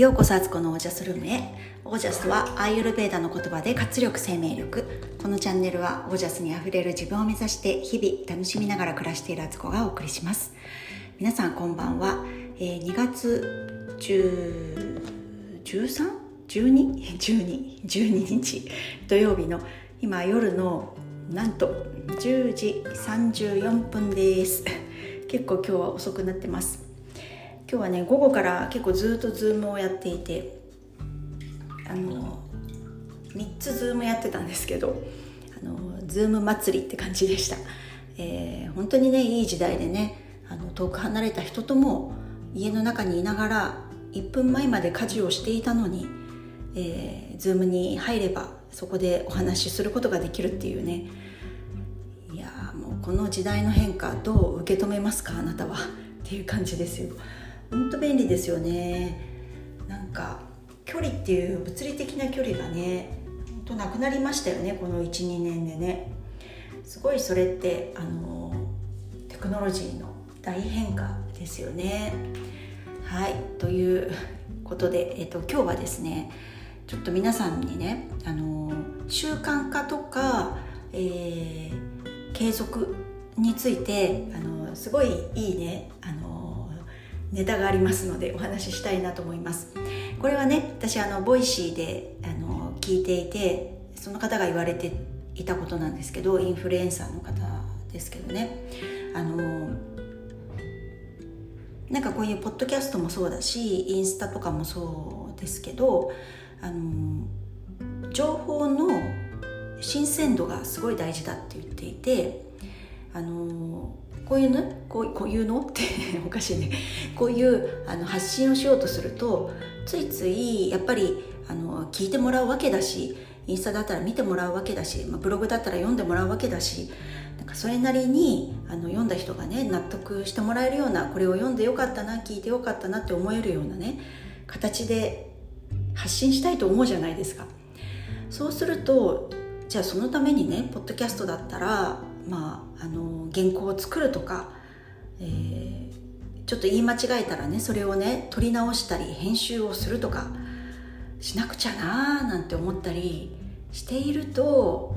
ようこそあつこのオージャスルームへ。オージャスはアーユルベーダの言葉で活力生命力。このチャンネルはオージャスにあふれる自分を目指して日々楽しみながら暮らしているあつこがお送りします。皆さんこんばんは、えー、2月10 13?12? 12, 12日？土曜日の今夜のなんと10時34分です。結構今日は遅くなってます。今日はね午後から結構ずっとズームをやっていてあの3つズームやってたんですけどあのズーム祭りって感じでした、えー、本当にねいい時代でねあの遠く離れた人とも家の中にいながら1分前まで家事をしていたのに、えー、ズームに入ればそこでお話しすることができるっていうね。いやもうこの時代の変化どう受け止めますかあなたは。っていう感じですよ。本当便利ですよね。なんか距離っていう物理的な距離がね本当なくなりましたよねこの12年でね。すごいそれってあのテクノロジーの大変化ですよね。はいということで、えっと、今日はですねちょっと皆さんにねあの習慣化とか、えー、継続についてあのすごいいいねあのネタがありますのでお話ししたいなと思います。これはね私あのボイシーであの聞いていてその方が言われていたことなんですけどインフルエンサーの方ですけどね。あのなんかこういうポッドキャストもそうだしインスタとかもそうですけどあの情報の新鮮度がすごい大事だって言っていてあのこういうの？こうこういうの？っておかしいね。こういうあの発信をしようとするとついついやっぱりあの聞いてもらうわけだしインスタだったら見てもらうわけだし、まあ、ブログだったら読んでもらうわけだしなんかそれなりにあの読んだ人がね納得してもらえるようなこれを読んでよかったな聞いてよかったなって思えるようなね形で発信したいと思うじゃないですか。そうするとじゃあそのためにねポッドキャストだったらまあ、あの原稿を作るとか、えー、ちょっと言い間違えたらねそれをね撮り直したり編集をするとかしなくちゃなーなんて思ったりしていると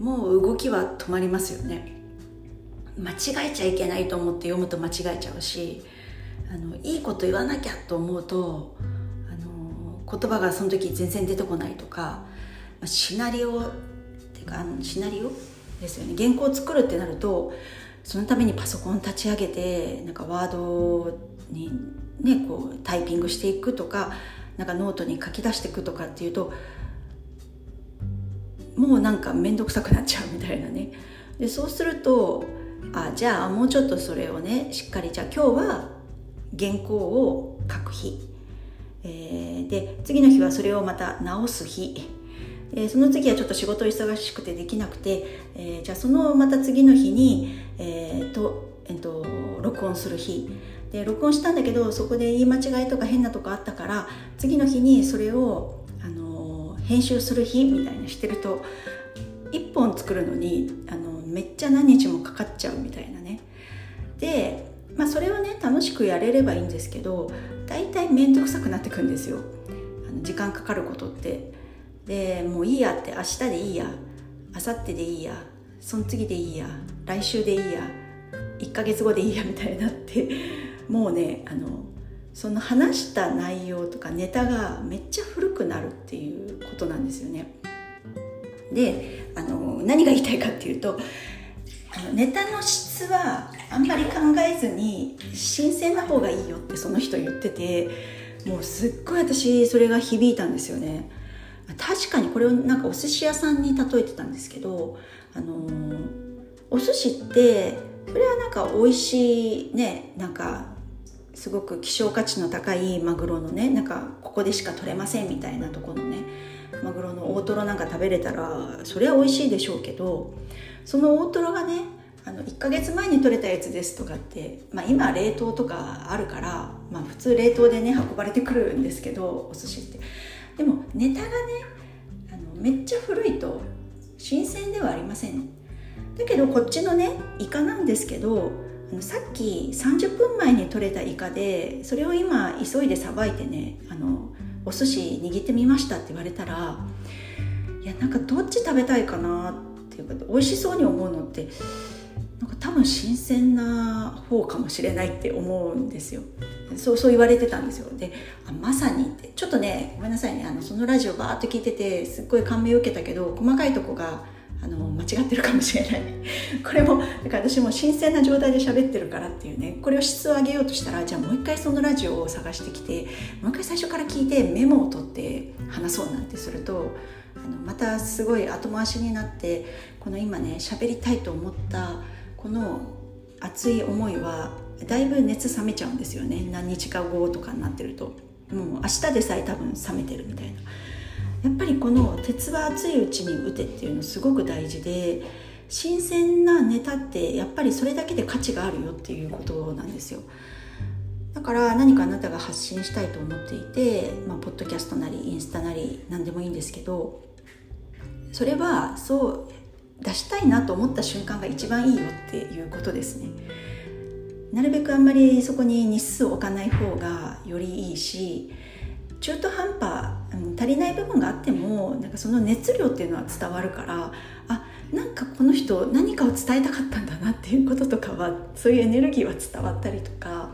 もう動きは止まりますよね。間違えちゃいけないと思って読むと間違えちゃうしあのいいこと言わなきゃと思うとあの言葉がその時全然出てこないとかシナリオっていうかあのシナリオですよね。原稿を作るってなるとそのためにパソコン立ち上げてなんかワードにねこうタイピングしていくとかなんかノートに書き出していくとかっていうともうなんか面倒くさくなっちゃうみたいなね。でそうするとあじゃあもうちょっとそれをねしっかりじゃあ今日は原稿を書く日、えー、で次の日はそれをまた直す日。えー、その次はちょっと仕事忙しくてできなくて、えー、じゃあそのまた次の日に、えーとえーと、録音する日。で録音したんだけどそこで言い間違いとか変なとこあったから次の日にそれを、あのー、編集する日みたいにしてると1本作るのにあのめっちゃ何日もかかっちゃうみたいなね。で、まあ、それをね楽しくやれればいいんですけど大体面倒くさくなってくんですよ。あの時間かかることって。でもういいやって明日でいいや。明後日でいいや。その次でいいや。来週でいいや。1ヶ月後でいいやみたいになって。もうねあのその話した内容とかネタがめっちゃ古くなるっていうことなんですよね。であの何が言いたいかっていうとあのネタの質はあんまり考えずに新鮮な方がいいよってその人言っててもうすっごい私それが響いたんですよね。確かにこれをなんかお寿司屋さんに例えてたんですけど、あのー、お寿司ってそれはなんか美味しいねなんかすごく希少価値の高いマグロのねなんかここでしか取れませんみたいなとこのねマグロの大トロなんか食べれたらそれは美味しいでしょうけどその大トロがねあの1ヶ月前に取れたやつですとかって、まあ、今冷凍とかあるから、まあ、普通冷凍でね運ばれてくるんですけどお寿司って。でもネタがねあのめっちゃ古いと新鮮ではありません。だけどこっちのねイカなんですけどさっき30分前に取れたイカでそれを今急いでさばいてねあのお寿司握ってみましたって言われたらいやなんかどっち食べたいかなっていうか美味しそうに思うのって多分新鮮な方かもしれないって思うんですよ。そうそう言われてたんですよ。であまさにって。ちょっとねごめんなさいね。あのそのラジオバーっと聞いててすっごい感銘を受けたけど細かいとこがあの間違ってるかもしれない。これもだから私も新鮮な状態で喋ってるからっていうね。これを質を上げようとしたらじゃあもう一回そのラジオを探してきてもう一回最初から聞いてメモを取って話そうなんてするとあのまたすごい後回しになってこの今ね喋りたいと思ったこの熱い思いはだいぶ熱冷めちゃうんですよね。何日か後とかになってると。もう明日でさえ多分冷めてるみたいな。やっぱりこの鉄は熱いうちに打てっていうのすごく大事で新鮮なネタってやっぱりそれだけで価値があるよっていうことなんですよ。だから何かあなたが発信したいと思っていて、まあ、ポッドキャストなりインスタなり何でもいいんですけどそれはそう出したいなと思った瞬間が一番いいよっていうことですね。なるべくあんまりそこに日数を置かない方がよりいいし中途半端、足りない部分があってもなんかその熱量っていうのは伝わるからあなんかこの人何かを伝えたかったんだなっていうこととかはそういうエネルギーは伝わったりとか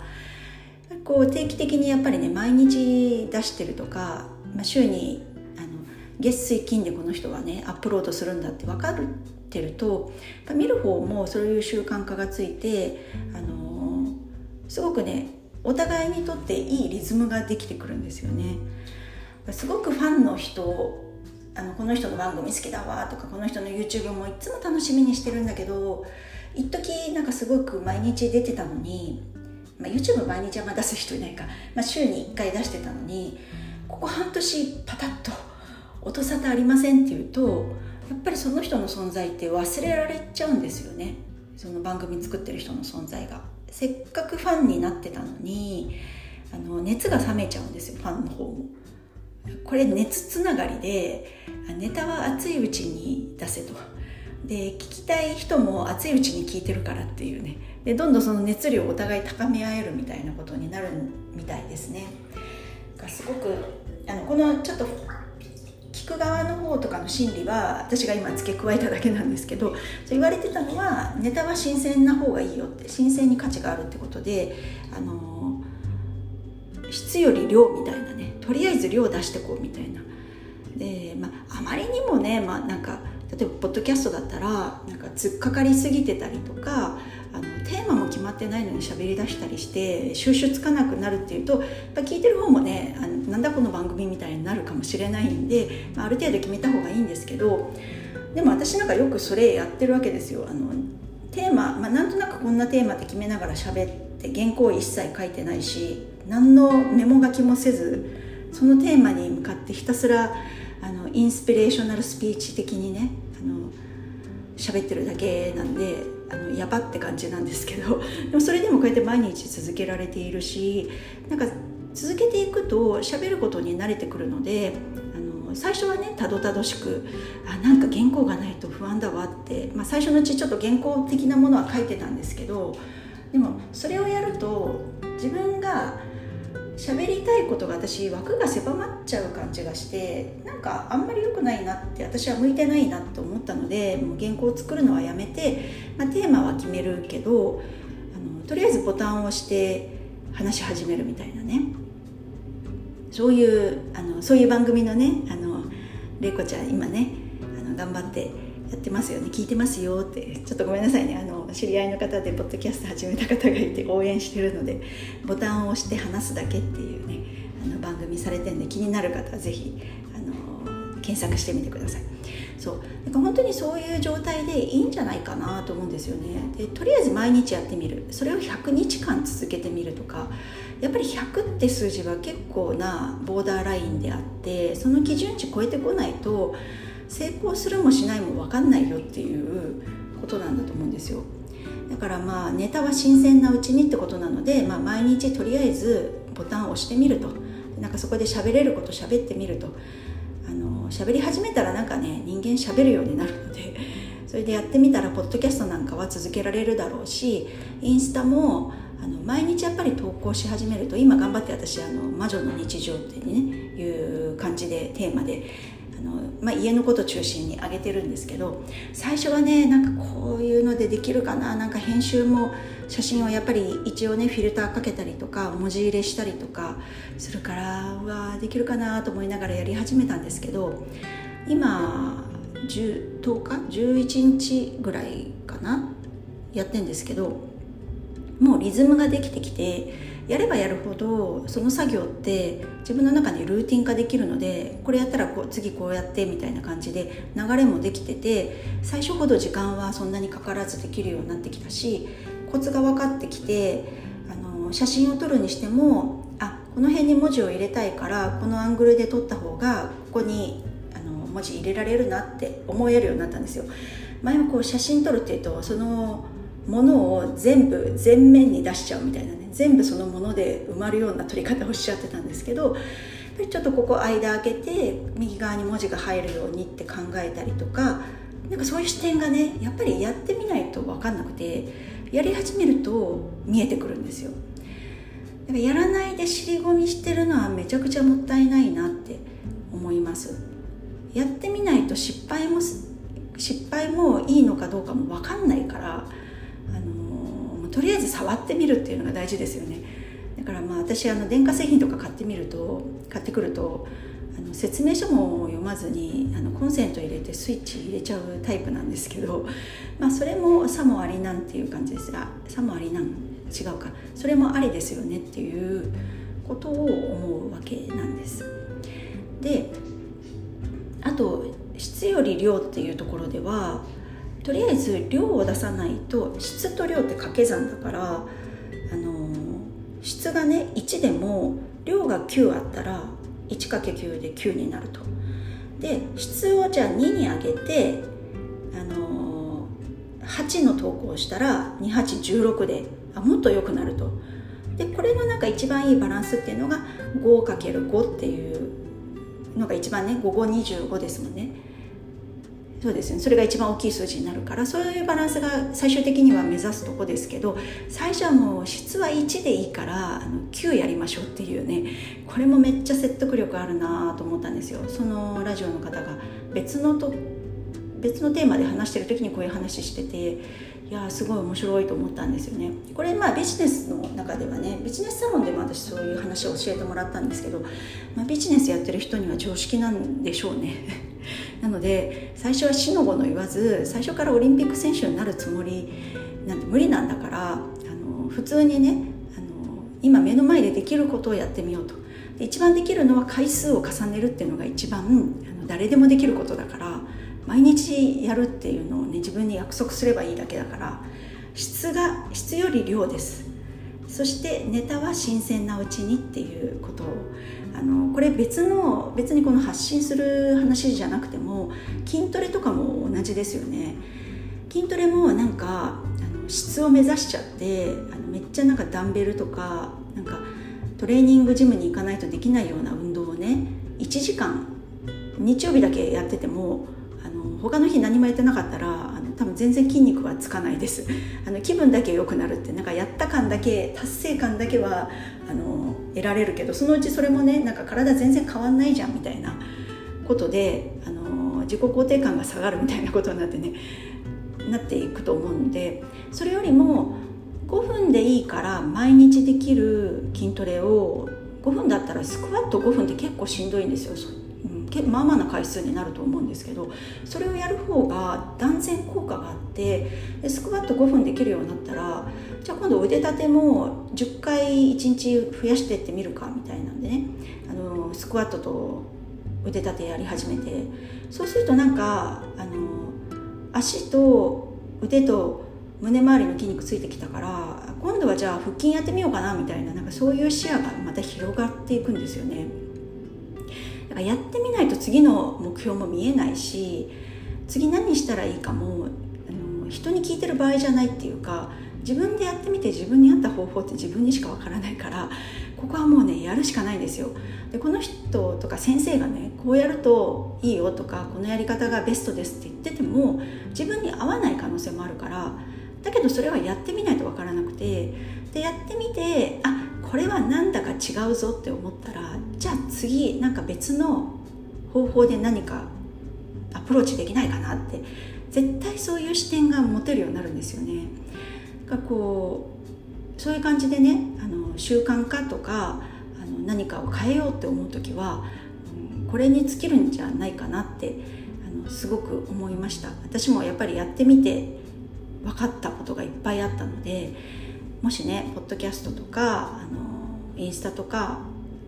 こう定期的にやっぱりね毎日出してるとか、まあ、週に月水金でこの人はねアップロードするんだって分かってると見る方もそういう習慣化がついて、あのすごくねお互いにとっていいリズムができてくるんですよね。すごくファンの人あのこの人の番組好きだわとかこの人の YouTube もいつも楽しみにしてるんだけど一時なんかすごく毎日出てたのに、まあ、YouTube 毎日はま出す人いないか、まあ、週に1回出してたのにここ半年パタッと音沙汰ありませんっていうとやっぱりその人の存在って忘れられちゃうんですよね。その番組作ってる人の存在が。せっかくファンになってたのにあの熱が冷めちゃうんですよファンの方も。これ熱つながりでネタは熱いうちに出せと。で聞きたい人も熱いうちに聞いてるからっていうね。でどんどんその熱量をお互い高め合えるみたいなことになるみたいですね。がすごくあのこのちょっとく側の方とかの心理は私が今付け加えただけなんですけど言われてたのはネタは新鮮な方がいいよって新鮮に価値があるってことであの質より量みたいなねとりあえず量出してこうみたいな。で、まあ、まりにもね、まあ、なんか例えばポッドキャストだったらなんか突っかかりすぎてたりとかあのテーマもってないのに喋り出したりして収集つかなくなるっていうとやっぱ聞いてる方もねあのなんだこの番組みたいになるかもしれないんで、まあ、ある程度決めた方がいいんですけどでも私なんかよくそれやってるわけですよ。あのテーマ、まあ、なんとなくこんなテーマって決めながら喋って原稿一切書いてないし何のメモ書きもせずそのテーマに向かってひたすらあのインスピレーショナルスピーチ的にねあの喋ってるだけなんであのやばって感じなんですけど でもそれでもこうやって毎日続けられているしなんか続けていくと喋ることに慣れてくるのであの最初はねたどたどしくあなんか原稿がないと不安だわって、まあ、最初のうちちょっと原稿的なものは書いてたんですけどでもそれをやると自分が喋りたいことが私枠が狭まっちゃう感じがしてなんかあんまり良くないなって私は向いてないなと思ったのでもう原稿を作るのはやめて、まあ、テーマは決めるけどあのとりあえずボタンを押して話し始めるみたいなね。そういうあのそういう番組のねあの玲子ちゃん今ねあの頑張ってやってますよね聞いてますよってちょっとごめんなさいね。あの知り合いの方でポッドキャスト始めた方がいて応援してるのでボタンを押して話すだけっていうねあの番組されてるんで気になる方は是非あの検索してみてください。そう。なんか本当にそういう状態でいいんじゃないかなと思うんですよね。でとりあえず毎日やってみる。それを100日間続けてみるとかやっぱり100って数字は結構なボーダーラインであってその基準値超えてこないと成功するもしないも分かんないよっていうことなんだと思うんですよ。だからまあネタは新鮮なうちにってことなので、まあ、毎日とりあえずボタンを押してみると。なんかそこで喋れること喋ってみると。あの喋り始めたらなんかね人間喋るようになるので。それでやってみたらポッドキャストなんかは続けられるだろうしインスタもあの毎日やっぱり投稿し始めると今頑張って私あの魔女の日常ってねいう感じでテーマであの、まあ、家のこと中心に上げてるんですけど最初はねなんかこういうのでできるかななんか編集も写真をやっぱり一応ねフィルターかけたりとか文字入れしたりとかするからうわできるかなと思いながらやり始めたんですけど今10 10日？11日ぐらいかな？やってんですけどもうリズムができてきてやればやるほどその作業って自分の中でルーティン化できるのでこれやったらこう次こうやってみたいな感じで流れもできてて最初ほど時間はそんなにかからずできるようになってきたしコツが分かってきてあの写真を撮るにしてもあこの辺に文字を入れたいからこのアングルで撮った方がここにあの文字入れられるなって思えるようになったんですよ。前はこう写真撮るっていうとそのものを全部全面に出しちゃうみたいなね全部そのもので埋まるような取り方をしちゃってたんですけどちょっとここ間開けて右側に文字が入るようにって考えたりとかなんかそういう視点がねやっぱりやってみないと分かんなくてやり始めると見えてくるんですよ。だからやらないで尻込みしてるのはめちゃくちゃもったいないなって思います。やってみないと失敗も失敗もいいのかどうかも分かんないからとりあえず触ってみるっていうのが大事ですよね。だからまあ私あの電化製品とか買ってみると買ってくるとあの説明書も読まずにあのコンセント入れてスイッチ入れちゃうタイプなんですけど、まあ、それもさもありなんていう感じです。がさもありなん違うか。それもありですよねっていうことを思うわけなんです。であと質より量っていうところではとりあえず量を出さないと質と量って掛け算だから、あの質がね1でも量が9あったら 1×9 で9になると。で質をじゃあ2に上げて、あの8の投稿したら2816であもっと良くなると。でこれのなんか一番いいバランスっていうのが 5×5 っていうのが一番ね5525ですもんね。そうですね。それが一番大きい数字になるからそういうバランスが最終的には目指すとこですけど最初はもう質は1でいいからあの9やりましょうっていうねこれもめっちゃ説得力あるなと思ったんですよ。そのラジオの方が別のと別のテーマで話してる時にこういう話してていやすごい面白いと思ったんですよね。これまあビジネスの中ではねビジネスサロンでも私そういう話を教えてもらったんですけど、まあ、ビジネスやってる人には常識なんでしょうね。なので最初は死の子の言わず最初からオリンピック選手になるつもりなんて無理なんだからあの普通にねあの今目の前でできることをやってみようと。で一番できるのは回数を重ねるっていうのが一番あの誰でもできることだから毎日やるっていうのをね自分に約束すればいいだけだから質が質より量です。そしてネタは新鮮なうちにっていうこと。をあのこれ別の別にこの発信する話じゃなくても筋トレとかも同じですよね。筋トレもなんかあの質を目指しちゃってあのめっちゃなんかダンベルとかなんかトレーニングジムに行かないとできないような運動をね1時間日曜日だけやってても他の日何もやってなかったらあの多分全然筋肉はつかないです。あの気分だけ良くなるってなんかやった感だけ達成感だけはあの得られるけどそのうちそれもねなんか体全然変わんないじゃんみたいなことであの自己肯定感が下がるみたいなことになってねなっていくと思うのでそれよりも5分でいいから毎日できる筋トレを5分だったらスクワット5分って結構しんどいんですよ、まあまあな回数になると思うんですけどそれをやる方が断然効果があってでスクワット5分できるようになったらじゃあ今度腕立ても10回1日増やしてってみるかみたいなんでね。あのスクワットと腕立てやり始めて。そうするとなんかあの足と腕と胸周りの筋肉ついてきたから今度はじゃあ腹筋やってみようかなみたいななんかそういう視野がまた広がっていくんですよね。だからやってみないと次の目標も見えないし次何したらいいかもあの人に聞いてる場合じゃないっていうか自分でやってみて自分に合った方法って自分にしかわからないからここはもうねやるしかないんですよ。でこの人とか先生がねこうやるといいよとかこのやり方がベストですって言ってても自分に合わない可能性もあるからだけどそれはやってみないとわからなくてでやってみてあこれはなんだか違うぞって思ったらじゃあ次なんか別の方法で何かアプローチできないかなって絶対そういう視点が持てるようになるんですよね。がこうそういう感じでねあの習慣化とかあの何かを変えようって思う時は、うん、これに尽きるんじゃないかなってあのすごく思いました私もやっぱりやってみて分かったことがいっぱいあったのでもしねポッドキャストとかあのインスタとか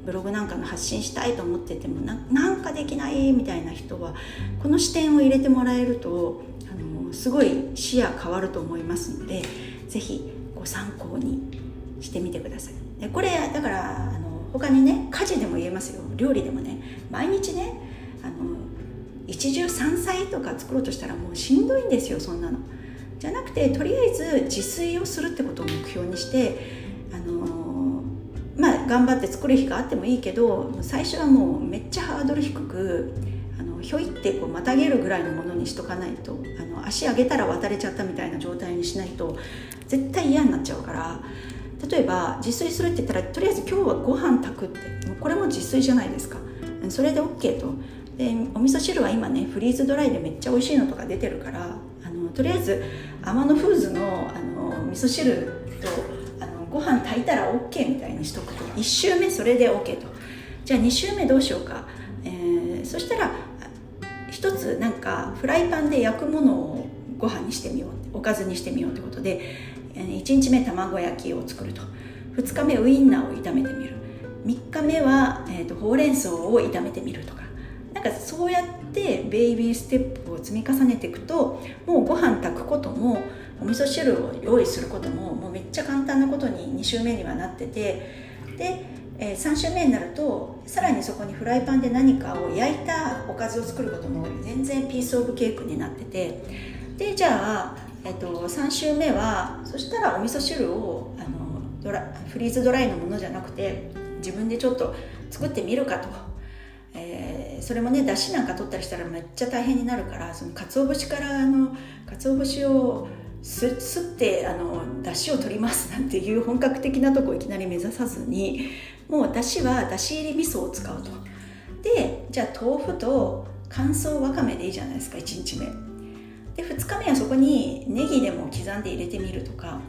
ブログなんかの発信したいと思っててもなんかできないみたいな人はこの視点を入れてもらえるとあのすごい視野変わると思いますので是非ご参考にしてみてください。でこれだからあの他にね家事でも言えますよ。料理でもね毎日ねあの一汁三菜とか作ろうとしたらもうしんどいんですよそんなの。じゃなくてとりあえず自炊をするってことを目標にしてあのまあ頑張って作る日があってもいいけど最初はもうめっちゃハードル低くあのひょいってこうまたげるぐらいのものにしとかないとあの足上げたら渡れちゃったみたいな状態にしないと絶対嫌になっちゃうから例えば自炊するって言ったらとりあえず今日はご飯炊くってこれも自炊じゃないですか。それで OK と。でお味噌汁は今ねフリーズドライでめっちゃ美味しいのとか出てるからとりあえず天野フーズのあの味噌汁とあのご飯炊いたら OK みたいにしとくと1周目それで OK と。じゃあ2周目どうしようか、えー、そしたら一つなんかフライパンで焼くものをご飯にしてみようおかずにしてみようってことで1日目卵焼きを作ると。2日目ウインナーを炒めてみる。3日目は、えーと、ほうれん草を炒めてみるとか。なんかそうやってベイビーステップを積み重ねていくともうご飯炊くこともお味噌汁を用意することももうめっちゃ簡単なことに2週目にはなっててで、えー、3週目になるとさらにそこにフライパンで何かを焼いたおかずを作ることも全然ピースオブケークになっててでじゃあ、えーと、3週目はそしたらお味噌汁をあのドラフリーズドライのものじゃなくて自分でちょっと作ってみるかと。それもねだしなんか取ったりしたらめっちゃ大変になるからその鰹節からあの鰹節をすってあの出汁を取りますなんていう本格的なとこいきなり目指さずにもう出汁は出汁入り味噌を使うと。でじゃあ豆腐と乾燥わかめでいいじゃないですか1日目。で2日目はそこにネギでも刻んで入れてみるとか。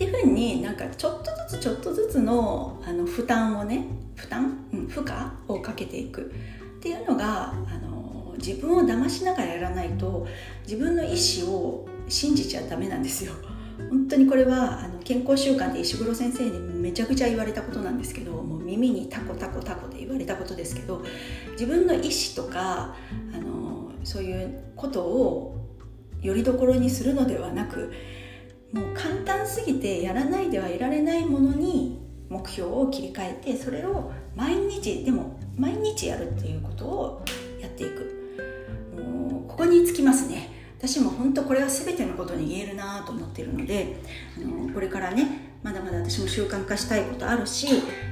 っていうふうになんかちょっとずつちょっとずつのあの負担をね負担、うん、負荷をかけていく。っていうのがあの自分を騙しながらやらないと自分の意思を信じちゃダメなんですよ。本当にこれはあの健康習慣で石黒先生にめちゃくちゃ言われたことなんですけどもう耳にタコタコタコで言われたことですけど自分の意思とかあのそういうことをよりどころにするのではなくもう簡単すぎてやらないではいられないものに目標を切り替えてそれを毎日でも毎日やるっていうことをやっていく。もうここにつきますね。私も本当これは全てのことに言えるなと思ってるのであのこれからねまだまだ私も習慣化したいことあるし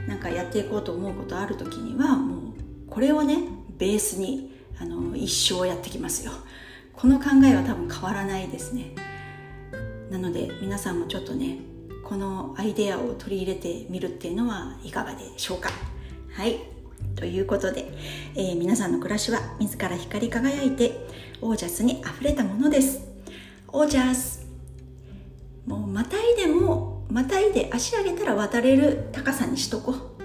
なんかやっていこうと思うことある時にはもうこれをねベースにあの一生やってきますよ。この考えは多分変わらないですね。なので皆さんもちょっとねこのアイデアを取り入れてみるっていうのはいかがでしょうか。はい。ということで、えー、皆さんの暮らしは自ら光り輝いてオージャスにあふれたものです。オージャス。もうまたいでもまたいで足上げたら渡れる高さにしとこう。